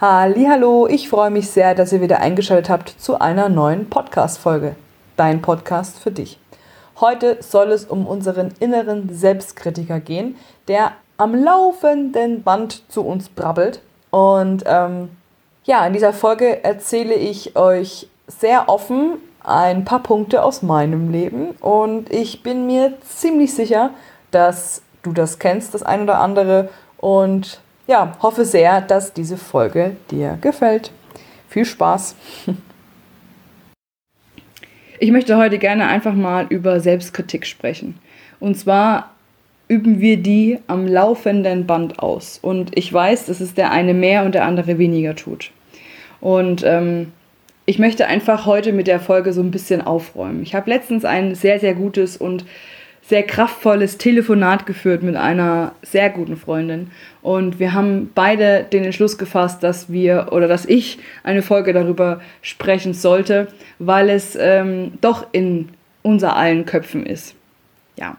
Hallo, ich freue mich sehr, dass ihr wieder eingeschaltet habt zu einer neuen Podcast Folge. Dein Podcast für dich. Heute soll es um unseren inneren Selbstkritiker gehen, der am laufenden Band zu uns brabbelt. Und ähm, ja, in dieser Folge erzähle ich euch sehr offen ein paar Punkte aus meinem Leben und ich bin mir ziemlich sicher, dass du das kennst, das ein oder andere und ja, hoffe sehr, dass diese Folge dir gefällt. Viel Spaß! Ich möchte heute gerne einfach mal über Selbstkritik sprechen. Und zwar üben wir die am laufenden Band aus. Und ich weiß, dass es der eine mehr und der andere weniger tut. Und ähm, ich möchte einfach heute mit der Folge so ein bisschen aufräumen. Ich habe letztens ein sehr, sehr gutes und sehr kraftvolles Telefonat geführt mit einer sehr guten Freundin. Und wir haben beide den Entschluss gefasst, dass wir oder dass ich eine Folge darüber sprechen sollte, weil es ähm, doch in unser allen Köpfen ist. Ja.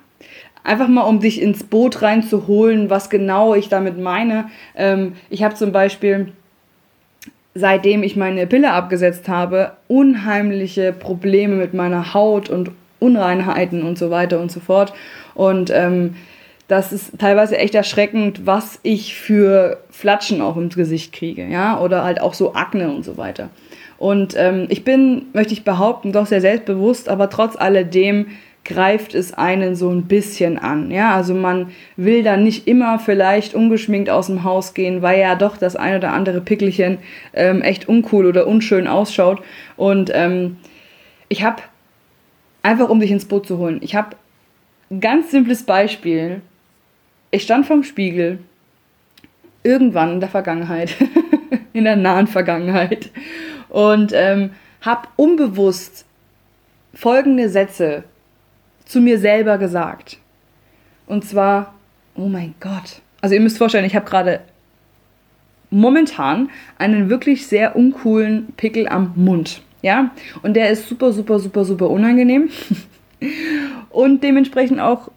Einfach mal, um dich ins Boot reinzuholen, was genau ich damit meine. Ähm, ich habe zum Beispiel seitdem ich meine Pille abgesetzt habe, unheimliche Probleme mit meiner Haut und Unreinheiten und so weiter und so fort. Und ähm, das ist teilweise echt erschreckend, was ich für Flatschen auch ins Gesicht kriege, ja, oder halt auch so Akne und so weiter. Und ähm, ich bin, möchte ich behaupten, doch sehr selbstbewusst, aber trotz alledem greift es einen so ein bisschen an. Ja, also man will dann nicht immer vielleicht ungeschminkt aus dem Haus gehen, weil ja doch das ein oder andere Pickelchen ähm, echt uncool oder unschön ausschaut. Und ähm, ich habe einfach um dich ins Boot zu holen. Ich habe ein ganz simples Beispiel. Ich stand vorm Spiegel irgendwann in der Vergangenheit, in der nahen Vergangenheit und ähm, habe unbewusst folgende Sätze zu mir selber gesagt. Und zwar, oh mein Gott. Also ihr müsst vorstellen, ich habe gerade momentan einen wirklich sehr uncoolen Pickel am Mund. Ja, und der ist super, super, super, super unangenehm und dementsprechend auch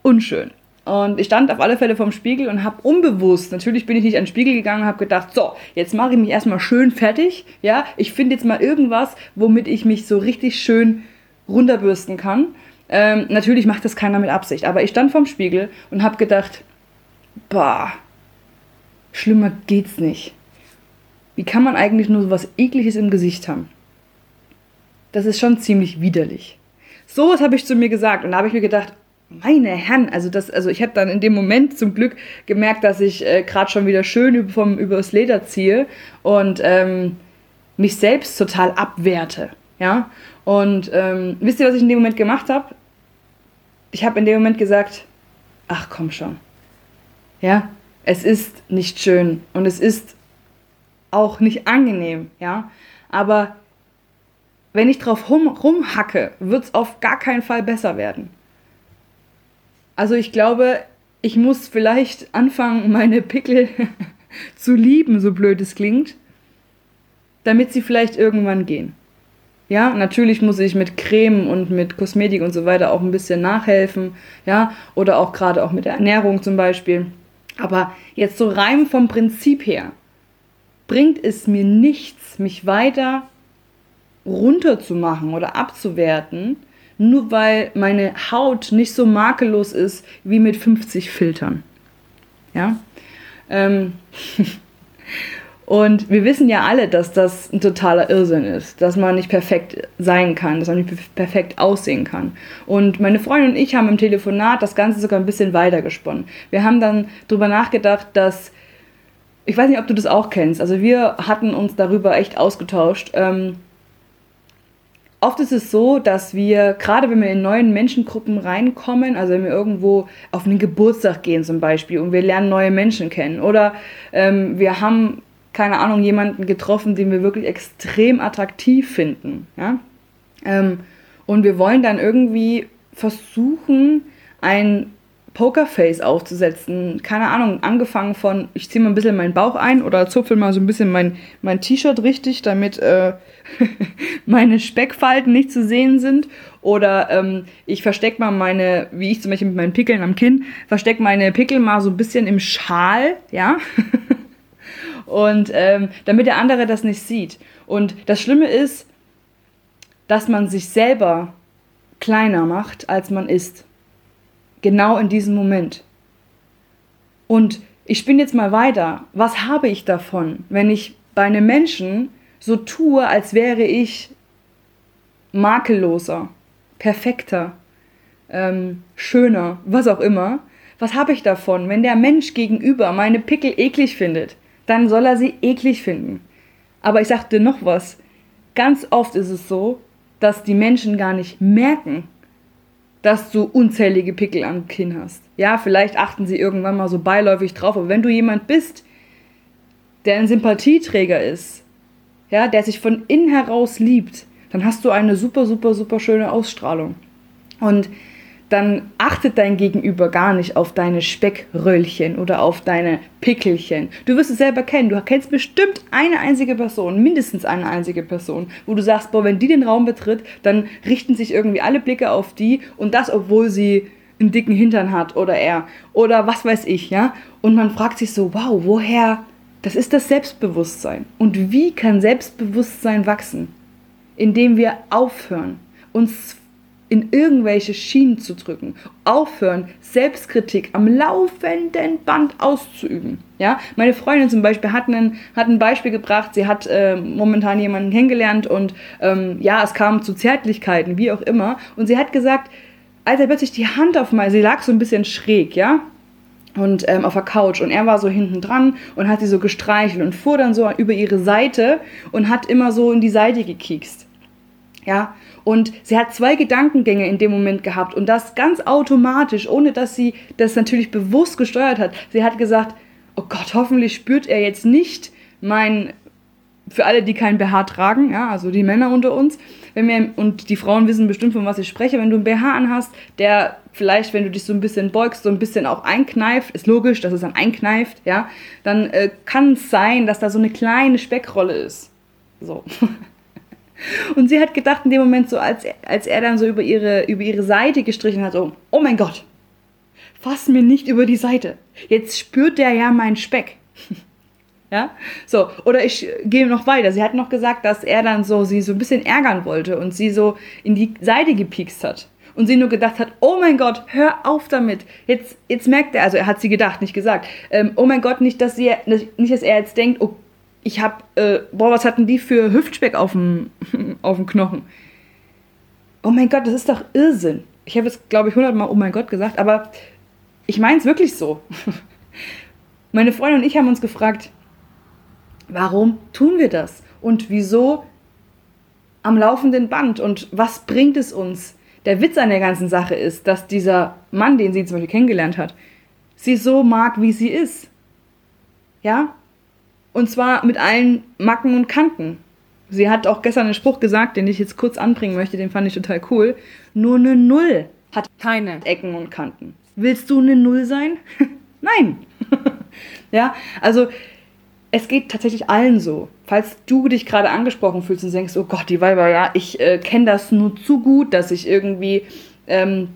unschön. Und ich stand auf alle Fälle vorm Spiegel und habe unbewusst, natürlich bin ich nicht an den Spiegel gegangen, habe gedacht, so, jetzt mache ich mich erstmal schön fertig. Ja, ich finde jetzt mal irgendwas, womit ich mich so richtig schön runterbürsten kann. Ähm, natürlich macht das keiner mit Absicht, aber ich stand vorm Spiegel und habe gedacht, bah, schlimmer geht's nicht. Wie kann man eigentlich nur so was Ekliges im Gesicht haben? Das ist schon ziemlich widerlich. So was habe ich zu mir gesagt und da habe ich mir gedacht, meine Herren, also das, also ich habe dann in dem Moment zum Glück gemerkt, dass ich äh, gerade schon wieder schön vom, übers Leder ziehe und ähm, mich selbst total abwerte. Ja? Und ähm, wisst ihr, was ich in dem Moment gemacht habe? Ich habe in dem Moment gesagt, ach komm schon. Ja, es ist nicht schön und es ist auch nicht angenehm, ja. Aber wenn ich drauf rum, rumhacke, wird es auf gar keinen Fall besser werden. Also ich glaube, ich muss vielleicht anfangen, meine Pickel zu lieben, so blöd es klingt, damit sie vielleicht irgendwann gehen. Ja, natürlich muss ich mit Creme und mit Kosmetik und so weiter auch ein bisschen nachhelfen, ja, oder auch gerade auch mit der Ernährung zum Beispiel. Aber jetzt so rein vom Prinzip her bringt es mir nichts, mich weiter runterzumachen oder abzuwerten, nur weil meine Haut nicht so makellos ist wie mit 50 Filtern. Ja? Ähm Und wir wissen ja alle, dass das ein totaler Irrsinn ist, dass man nicht perfekt sein kann, dass man nicht perfekt aussehen kann. Und meine Freundin und ich haben im Telefonat das Ganze sogar ein bisschen weitergesponnen. Wir haben dann darüber nachgedacht, dass, ich weiß nicht, ob du das auch kennst, also wir hatten uns darüber echt ausgetauscht. Ähm, oft ist es so, dass wir, gerade wenn wir in neuen Menschengruppen reinkommen, also wenn wir irgendwo auf einen Geburtstag gehen zum Beispiel und wir lernen neue Menschen kennen oder ähm, wir haben keine Ahnung, jemanden getroffen, den wir wirklich extrem attraktiv finden. Ja? Ähm, und wir wollen dann irgendwie versuchen, ein Pokerface aufzusetzen. Keine Ahnung, angefangen von, ich ziehe mal ein bisschen meinen Bauch ein oder zupfel mal so ein bisschen mein, mein T-Shirt richtig, damit äh, meine Speckfalten nicht zu sehen sind. Oder ähm, ich verstecke mal meine, wie ich zum Beispiel mit meinen Pickeln am Kinn, verstecke meine Pickel mal so ein bisschen im Schal, ja. Und ähm, damit der andere das nicht sieht. Und das Schlimme ist, dass man sich selber kleiner macht, als man ist. Genau in diesem Moment. Und ich spinne jetzt mal weiter. Was habe ich davon, wenn ich bei einem Menschen so tue, als wäre ich makelloser, perfekter, ähm, schöner, was auch immer? Was habe ich davon, wenn der Mensch gegenüber meine Pickel eklig findet? Dann soll er sie eklig finden. Aber ich sagte noch was. Ganz oft ist es so, dass die Menschen gar nicht merken, dass du unzählige Pickel am Kinn hast. Ja, vielleicht achten sie irgendwann mal so beiläufig drauf, aber wenn du jemand bist, der ein Sympathieträger ist, ja, der sich von innen heraus liebt, dann hast du eine super, super, super schöne Ausstrahlung. Und dann achtet dein Gegenüber gar nicht auf deine Speckröllchen oder auf deine Pickelchen. Du wirst es selber kennen. Du kennst bestimmt eine einzige Person, mindestens eine einzige Person, wo du sagst, boah, wenn die den Raum betritt, dann richten sich irgendwie alle Blicke auf die und das, obwohl sie einen dicken Hintern hat oder er oder was weiß ich, ja. Und man fragt sich so, wow, woher? Das ist das Selbstbewusstsein. Und wie kann Selbstbewusstsein wachsen? Indem wir aufhören, uns in irgendwelche Schienen zu drücken. Aufhören, Selbstkritik am laufenden Band auszuüben. Ja, meine Freundin zum Beispiel hat, einen, hat ein Beispiel gebracht. Sie hat äh, momentan jemanden kennengelernt und ähm, ja, es kam zu Zärtlichkeiten, wie auch immer. Und sie hat gesagt, als er plötzlich die Hand auf mal, sie lag so ein bisschen schräg, ja, und ähm, auf der Couch und er war so hinten dran und hat sie so gestreichelt und fuhr dann so über ihre Seite und hat immer so in die Seite gekiekst. Ja, und sie hat zwei Gedankengänge in dem Moment gehabt und das ganz automatisch, ohne dass sie das natürlich bewusst gesteuert hat. Sie hat gesagt, oh Gott, hoffentlich spürt er jetzt nicht mein, für alle, die kein BH tragen, ja, also die Männer unter uns, wenn wir, und die Frauen wissen bestimmt, von was ich spreche, wenn du ein BH anhast, der vielleicht, wenn du dich so ein bisschen beugst, so ein bisschen auch einkneift, ist logisch, dass es dann einkneift, ja, dann äh, kann es sein, dass da so eine kleine Speckrolle ist. So. Und sie hat gedacht in dem Moment so, als, als er dann so über ihre, über ihre Seite gestrichen hat, so, oh mein Gott, fass mir nicht über die Seite. Jetzt spürt der ja meinen Speck. ja, so, oder ich gehe noch weiter. Sie hat noch gesagt, dass er dann so sie so ein bisschen ärgern wollte und sie so in die Seite gepiekst hat. Und sie nur gedacht hat, oh mein Gott, hör auf damit. Jetzt, jetzt merkt er, also er hat sie gedacht, nicht gesagt, ähm, oh mein Gott, nicht, dass sie, nicht, dass er jetzt denkt, oh ich hab, äh, boah, was hatten die für Hüftspeck auf dem, auf dem Knochen? Oh mein Gott, das ist doch Irrsinn. Ich habe jetzt, glaube ich, hundertmal oh mein Gott gesagt, aber ich meine es wirklich so. Meine Freundin und ich haben uns gefragt, warum tun wir das? Und wieso am laufenden Band? Und was bringt es uns? Der Witz an der ganzen Sache ist, dass dieser Mann, den sie zum Beispiel kennengelernt hat, sie so mag, wie sie ist. Ja? Und zwar mit allen Macken und Kanten. Sie hat auch gestern einen Spruch gesagt, den ich jetzt kurz anbringen möchte, den fand ich total cool. Nur eine Null hat keine Ecken und Kanten. Willst du eine Null sein? Nein. ja, also es geht tatsächlich allen so. Falls du dich gerade angesprochen fühlst und denkst, oh Gott, die Weiber, ja, ich äh, kenne das nur zu gut, dass ich irgendwie ähm,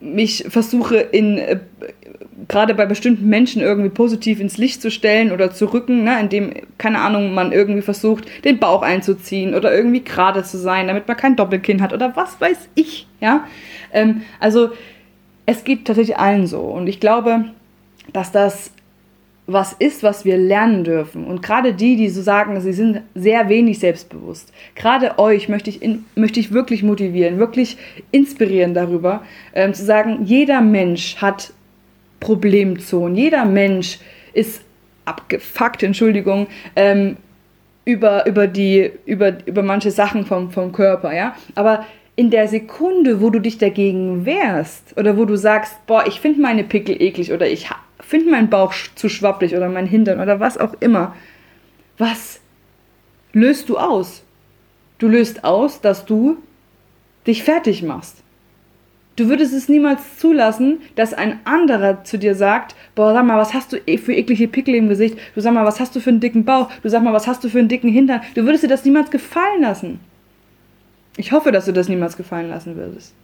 mich versuche in äh, gerade bei bestimmten Menschen irgendwie positiv ins Licht zu stellen oder zu rücken, ne, indem, keine Ahnung, man irgendwie versucht, den Bauch einzuziehen oder irgendwie gerade zu sein, damit man kein Doppelkinn hat oder was weiß ich, ja. Ähm, also es geht tatsächlich allen so und ich glaube, dass das was ist, was wir lernen dürfen. Und gerade die, die so sagen, sie sind sehr wenig selbstbewusst, gerade euch möchte ich, in, möchte ich wirklich motivieren, wirklich inspirieren darüber, ähm, zu sagen, jeder Mensch hat Problemzonen. Jeder Mensch ist abgefuckt, Entschuldigung, ähm, über, über, die, über, über manche Sachen vom, vom Körper, ja. Aber in der Sekunde, wo du dich dagegen wehrst oder wo du sagst, boah, ich finde meine Pickel eklig oder ich finde meinen Bauch zu schwapplig oder mein Hintern oder was auch immer, was löst du aus? Du löst aus, dass du dich fertig machst. Du würdest es niemals zulassen, dass ein anderer zu dir sagt, boah, sag mal, was hast du für eklige Pickel im Gesicht? Du sag mal, was hast du für einen dicken Bauch? Du sag mal, was hast du für einen dicken Hintern? Du würdest dir das niemals gefallen lassen. Ich hoffe, dass du das niemals gefallen lassen würdest.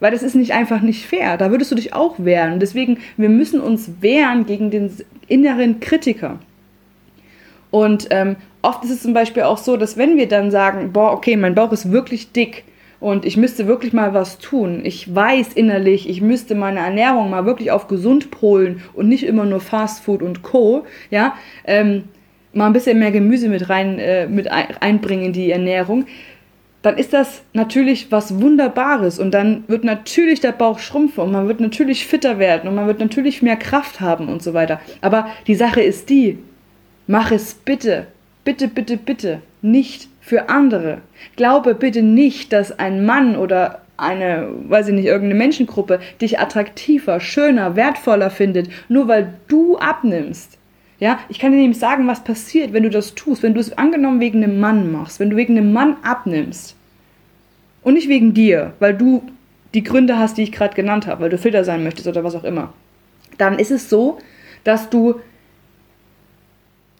Weil das ist nicht einfach nicht fair. Da würdest du dich auch wehren. deswegen, wir müssen uns wehren gegen den inneren Kritiker. Und ähm, oft ist es zum Beispiel auch so, dass wenn wir dann sagen, boah, okay, mein Bauch ist wirklich dick und ich müsste wirklich mal was tun. Ich weiß innerlich, ich müsste meine Ernährung mal wirklich auf gesund polen und nicht immer nur Fast Food und Co. Ja, ähm, mal ein bisschen mehr Gemüse mit rein äh, mit einbringen in die Ernährung dann ist das natürlich was Wunderbares und dann wird natürlich der Bauch schrumpfen und man wird natürlich fitter werden und man wird natürlich mehr Kraft haben und so weiter. Aber die Sache ist die, mach es bitte, bitte, bitte, bitte nicht für andere. Glaube bitte nicht, dass ein Mann oder eine, weiß ich nicht, irgendeine Menschengruppe dich attraktiver, schöner, wertvoller findet, nur weil du abnimmst. Ja, ich kann dir nämlich sagen, was passiert, wenn du das tust, wenn du es angenommen wegen einem Mann machst, wenn du wegen einem Mann abnimmst und nicht wegen dir, weil du die Gründe hast, die ich gerade genannt habe, weil du fitter sein möchtest oder was auch immer, dann ist es so, dass du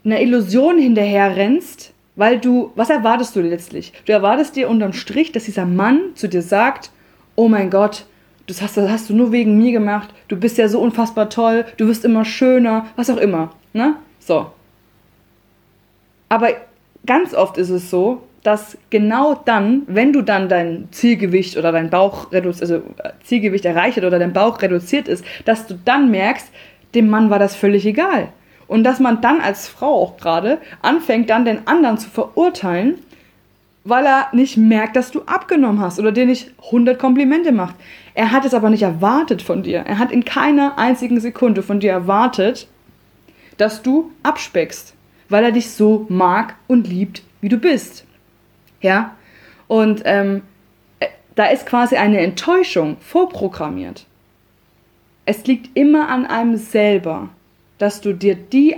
einer Illusion hinterher rennst, weil du, was erwartest du letztlich? Du erwartest dir unterm Strich, dass dieser Mann zu dir sagt, oh mein Gott, das hast, das hast du nur wegen mir gemacht, du bist ja so unfassbar toll, du wirst immer schöner, was auch immer. Ne? So. Aber ganz oft ist es so, dass genau dann, wenn du dann dein Zielgewicht oder dein Bauch also äh, Zielgewicht erreicht oder dein Bauch reduziert ist, dass du dann merkst, dem Mann war das völlig egal. Und dass man dann als Frau auch gerade anfängt, dann den anderen zu verurteilen, weil er nicht merkt, dass du abgenommen hast oder dir nicht 100 Komplimente macht. Er hat es aber nicht erwartet von dir. Er hat in keiner einzigen Sekunde von dir erwartet, dass du abspeckst, weil er dich so mag und liebt, wie du bist. Ja? Und ähm, äh, da ist quasi eine Enttäuschung vorprogrammiert. Es liegt immer an einem selber, dass du dir die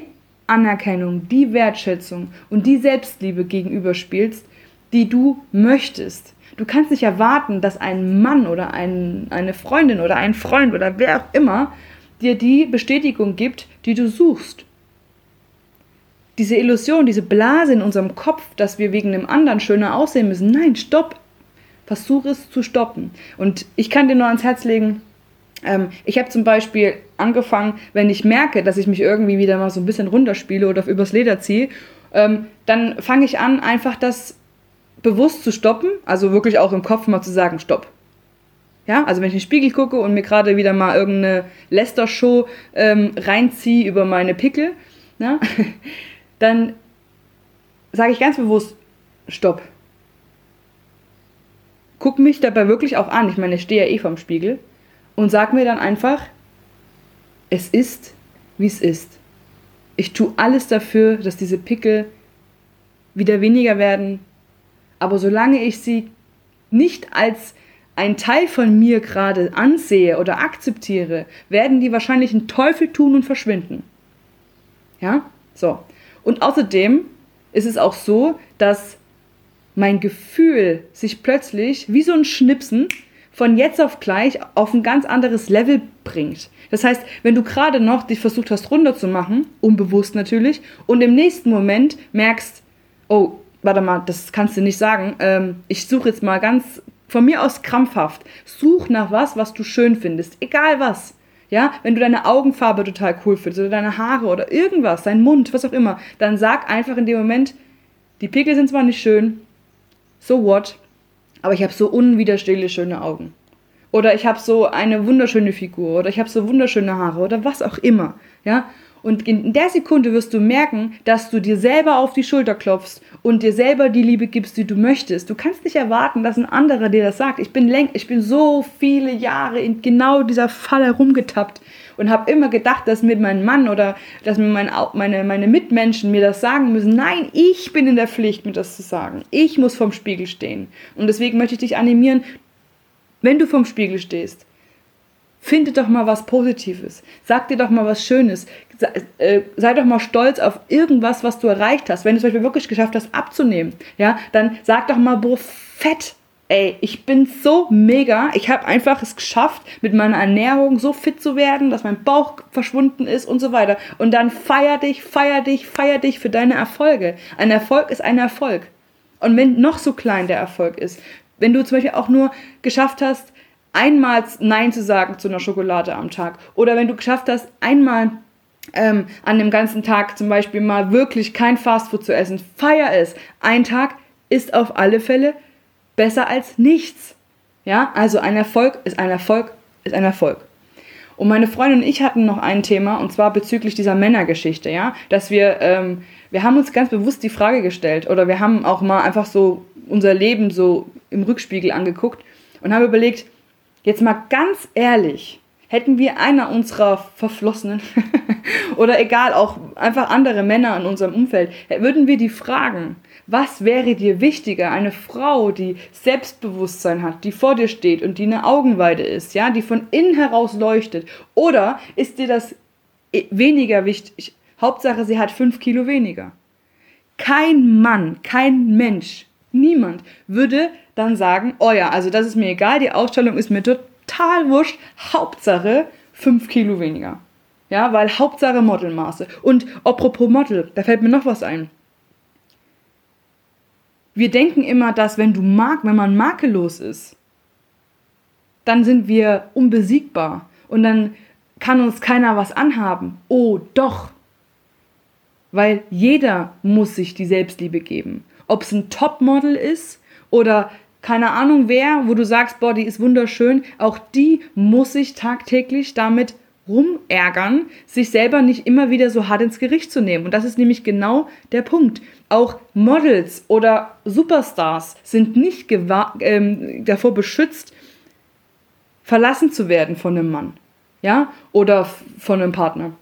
Anerkennung, die Wertschätzung und die Selbstliebe gegenüberspielst, die du möchtest. Du kannst nicht erwarten, dass ein Mann oder ein, eine Freundin oder ein Freund oder wer auch immer dir die Bestätigung gibt, die du suchst diese Illusion, diese Blase in unserem Kopf, dass wir wegen einem anderen schöner aussehen müssen. Nein, stopp. Versuch es zu stoppen. Und ich kann dir nur ans Herz legen, ähm, ich habe zum Beispiel angefangen, wenn ich merke, dass ich mich irgendwie wieder mal so ein bisschen runterspiele oder übers Leder ziehe, ähm, dann fange ich an, einfach das bewusst zu stoppen, also wirklich auch im Kopf mal zu sagen, stopp. Ja, also wenn ich in den Spiegel gucke und mir gerade wieder mal irgendeine Lester-Show ähm, reinziehe über meine Pickel, na, dann sage ich ganz bewusst, stopp. Guck mich dabei wirklich auch an, ich meine, ich stehe ja eh vorm Spiegel, und sag mir dann einfach, es ist, wie es ist. Ich tue alles dafür, dass diese Pickel wieder weniger werden, aber solange ich sie nicht als ein Teil von mir gerade ansehe oder akzeptiere, werden die wahrscheinlich einen Teufel tun und verschwinden. Ja? So. Und außerdem ist es auch so, dass mein Gefühl sich plötzlich wie so ein Schnipsen von jetzt auf gleich auf ein ganz anderes Level bringt. Das heißt, wenn du gerade noch dich versucht hast runterzumachen, unbewusst natürlich, und im nächsten Moment merkst, oh, warte mal, das kannst du nicht sagen, ähm, ich suche jetzt mal ganz von mir aus krampfhaft, such nach was, was du schön findest, egal was. Ja, wenn du deine Augenfarbe total cool findest oder deine Haare oder irgendwas, dein Mund, was auch immer, dann sag einfach in dem Moment, die Pickel sind zwar nicht schön, so what, aber ich habe so unwiderstehlich schöne Augen. Oder ich habe so eine wunderschöne Figur oder ich habe so wunderschöne Haare oder was auch immer. Ja, und in der Sekunde wirst du merken, dass du dir selber auf die Schulter klopfst und dir selber die Liebe gibst, die du möchtest. Du kannst nicht erwarten, dass ein anderer dir das sagt. Ich bin, läng ich bin so viele Jahre in genau dieser Falle herumgetappt und habe immer gedacht, dass mir mein Mann oder dass mir mein, meine, meine Mitmenschen mir das sagen müssen. Nein, ich bin in der Pflicht, mir das zu sagen. Ich muss vorm Spiegel stehen. Und deswegen möchte ich dich animieren, wenn du vorm Spiegel stehst, Finde doch mal was Positives. Sag dir doch mal was Schönes. Sei, äh, sei doch mal stolz auf irgendwas, was du erreicht hast. Wenn du es Beispiel wirklich geschafft hast, abzunehmen, ja, dann sag doch mal, boah, fett. Ey, ich bin so mega. Ich habe einfach es geschafft, mit meiner Ernährung so fit zu werden, dass mein Bauch verschwunden ist und so weiter. Und dann feier dich, feier dich, feier dich für deine Erfolge. Ein Erfolg ist ein Erfolg. Und wenn noch so klein der Erfolg ist, wenn du zum Beispiel auch nur geschafft hast, einmal Nein zu sagen zu einer Schokolade am Tag. Oder wenn du geschafft hast, einmal ähm, an dem ganzen Tag zum Beispiel mal wirklich kein Fastfood zu essen. Feier es. Ein Tag ist auf alle Fälle besser als nichts. Ja, also ein Erfolg ist ein Erfolg ist ein Erfolg. Und meine Freundin und ich hatten noch ein Thema, und zwar bezüglich dieser Männergeschichte, ja, dass wir, ähm, wir haben uns ganz bewusst die Frage gestellt, oder wir haben auch mal einfach so unser Leben so im Rückspiegel angeguckt und haben überlegt, jetzt mal ganz ehrlich, hätten wir einer unserer Verflossenen oder egal, auch einfach andere Männer in unserem Umfeld, würden wir die fragen, was wäre dir wichtiger? Eine Frau, die Selbstbewusstsein hat, die vor dir steht und die eine Augenweide ist, ja, die von innen heraus leuchtet. Oder ist dir das weniger wichtig? Hauptsache, sie hat fünf Kilo weniger. Kein Mann, kein Mensch, niemand würde dann sagen, oh ja, also das ist mir egal, die Ausstellung ist mir total wurscht, Hauptsache fünf Kilo weniger. Ja, weil Hauptsache Modelmaße. Und apropos Model, da fällt mir noch was ein wir denken immer, dass wenn du mag, wenn man makellos ist, dann sind wir unbesiegbar und dann kann uns keiner was anhaben. Oh, doch. Weil jeder muss sich die Selbstliebe geben. Ob es ein Topmodel ist oder keine Ahnung wer, wo du sagst, boah, die ist wunderschön, auch die muss sich tagtäglich damit rumärgern, sich selber nicht immer wieder so hart ins Gericht zu nehmen. Und das ist nämlich genau der Punkt. Auch Models oder Superstars sind nicht ähm, davor beschützt, verlassen zu werden von einem Mann. Ja? Oder von einem Partner.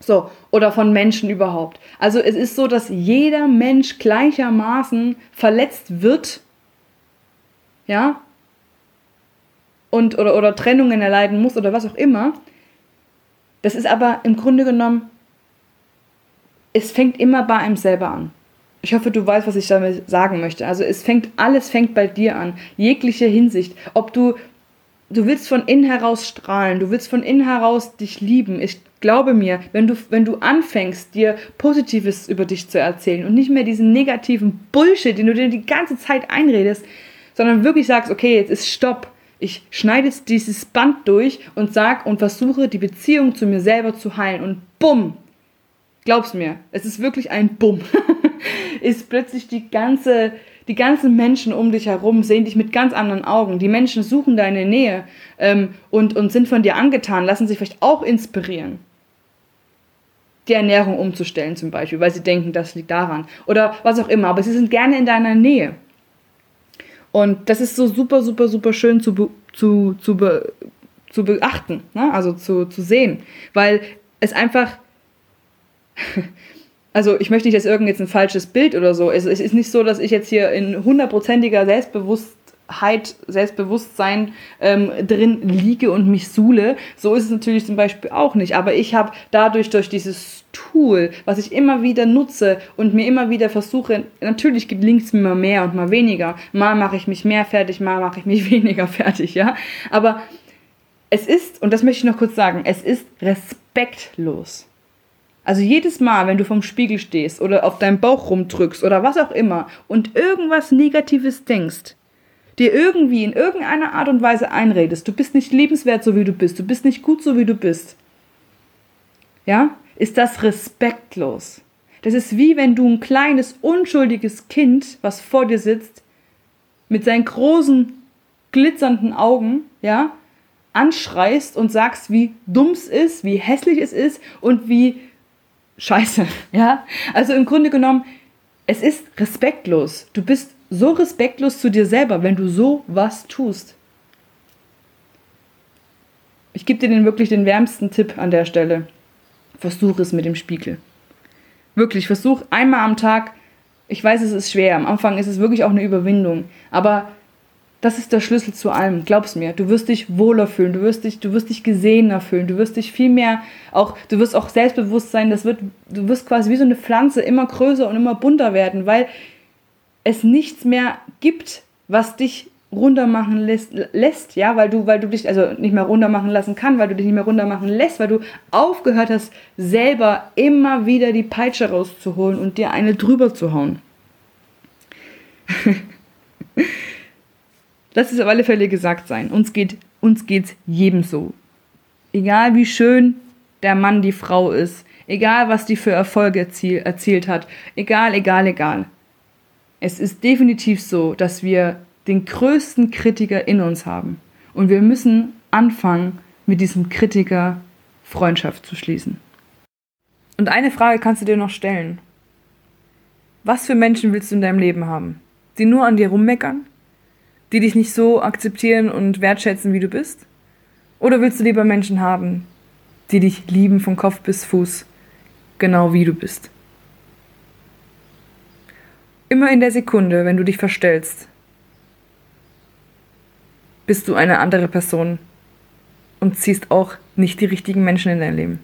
So, oder von Menschen überhaupt. Also es ist so, dass jeder Mensch gleichermaßen verletzt wird, ja, und oder, oder Trennungen erleiden muss oder was auch immer, das ist aber im Grunde genommen, es fängt immer bei einem selber an. Ich hoffe, du weißt, was ich damit sagen möchte. Also es fängt, alles fängt bei dir an. Jegliche Hinsicht. Ob du, du willst von innen heraus strahlen, du willst von innen heraus dich lieben. Ich glaube mir, wenn du, wenn du anfängst, dir Positives über dich zu erzählen und nicht mehr diesen negativen Bullshit, den du dir die ganze Zeit einredest, sondern wirklich sagst, okay, jetzt ist Stopp ich schneide dieses Band durch und sag und versuche die Beziehung zu mir selber zu heilen und bumm, glaub's mir, es ist wirklich ein Bumm, ist plötzlich die ganze, die ganzen Menschen um dich herum sehen dich mit ganz anderen Augen. Die Menschen suchen deine Nähe ähm, und, und sind von dir angetan, lassen sich vielleicht auch inspirieren. Die Ernährung umzustellen zum Beispiel, weil sie denken, das liegt daran. Oder was auch immer, aber sie sind gerne in deiner Nähe. Und das ist so super, super, super schön zu, be zu, zu, be zu beachten, ne? also zu, zu sehen, weil es einfach, also ich möchte nicht, dass irgend ein falsches Bild oder so ist. Es ist nicht so, dass ich jetzt hier in hundertprozentiger Selbstbewusstsein Selbstbewusstsein ähm, drin liege und mich suhle. So ist es natürlich zum Beispiel auch nicht. Aber ich habe dadurch, durch dieses Tool, was ich immer wieder nutze und mir immer wieder versuche, natürlich gelingt es mir mal mehr und mal weniger. Mal mache ich mich mehr fertig, mal mache ich mich weniger fertig, ja. Aber es ist, und das möchte ich noch kurz sagen, es ist respektlos. Also jedes Mal, wenn du vom Spiegel stehst oder auf deinem Bauch rumdrückst oder was auch immer und irgendwas Negatives denkst, dir irgendwie in irgendeiner Art und Weise einredest, du bist nicht liebenswert, so wie du bist, du bist nicht gut, so wie du bist, ja, ist das respektlos. Das ist wie wenn du ein kleines, unschuldiges Kind, was vor dir sitzt, mit seinen großen, glitzernden Augen, ja, anschreist und sagst, wie dumm es ist, wie hässlich es ist und wie scheiße, ja. Also im Grunde genommen, es ist respektlos. Du bist so respektlos zu dir selber, wenn du so was tust. Ich gebe dir den wirklich den wärmsten Tipp an der Stelle. Versuch es mit dem Spiegel. Wirklich, versuch einmal am Tag. Ich weiß, es ist schwer. Am Anfang ist es wirklich auch eine Überwindung. Aber das ist der Schlüssel zu allem. Glaub's mir. Du wirst dich wohler fühlen. Du wirst dich, du wirst dich gesehener fühlen. Du wirst dich viel mehr auch, du wirst auch selbstbewusst sein. Das wird, du wirst quasi wie so eine Pflanze immer größer und immer bunter werden, weil es nichts mehr gibt, was dich runter machen lässt, lässt, ja, weil du, weil du dich also nicht mehr runter machen lassen kann, weil du dich nicht mehr runter machen lässt, weil du aufgehört hast, selber immer wieder die Peitsche rauszuholen und dir eine drüber zu hauen. Lass es auf alle Fälle gesagt sein. Uns geht uns geht's jedem so. Egal wie schön der Mann die Frau ist, Egal, was die für Erfolge erziel erzielt hat. Egal, egal, egal. Es ist definitiv so, dass wir den größten Kritiker in uns haben. Und wir müssen anfangen, mit diesem Kritiker Freundschaft zu schließen. Und eine Frage kannst du dir noch stellen. Was für Menschen willst du in deinem Leben haben? Die nur an dir rummeckern? Die dich nicht so akzeptieren und wertschätzen, wie du bist? Oder willst du lieber Menschen haben, die dich lieben von Kopf bis Fuß, genau wie du bist? Immer in der Sekunde, wenn du dich verstellst, bist du eine andere Person und ziehst auch nicht die richtigen Menschen in dein Leben.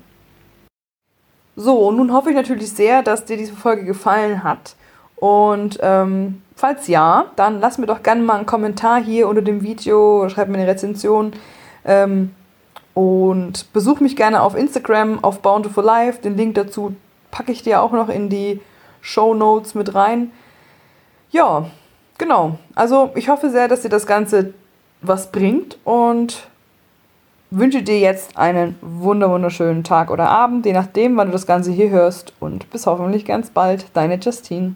So, und nun hoffe ich natürlich sehr, dass dir diese Folge gefallen hat. Und ähm, falls ja, dann lass mir doch gerne mal einen Kommentar hier unter dem Video, schreib mir eine Rezension. Ähm, und besuch mich gerne auf Instagram, auf Bountiful Life. Den Link dazu packe ich dir auch noch in die Show Notes mit rein. Ja, genau. Also ich hoffe sehr, dass dir das Ganze was bringt und wünsche dir jetzt einen wunderschönen Tag oder Abend, je nachdem, wann du das Ganze hier hörst. Und bis hoffentlich ganz bald, deine Justine.